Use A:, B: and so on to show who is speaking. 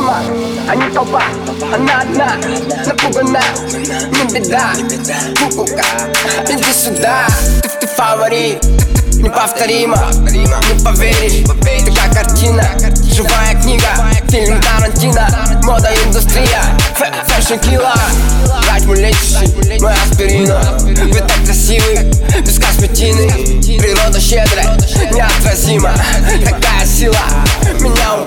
A: кула, а не толпа Она одна, напугана, не беда Куколка, иди сюда Ты, ты фаворит, неповторима, Не поверишь, такая картина Живая книга, фильм Тарантино Мода индустрия, фэшн килла Врачму лечащий, мой аспирина Вы так красивы, без косметины Природа щедрая, неотразима Такая сила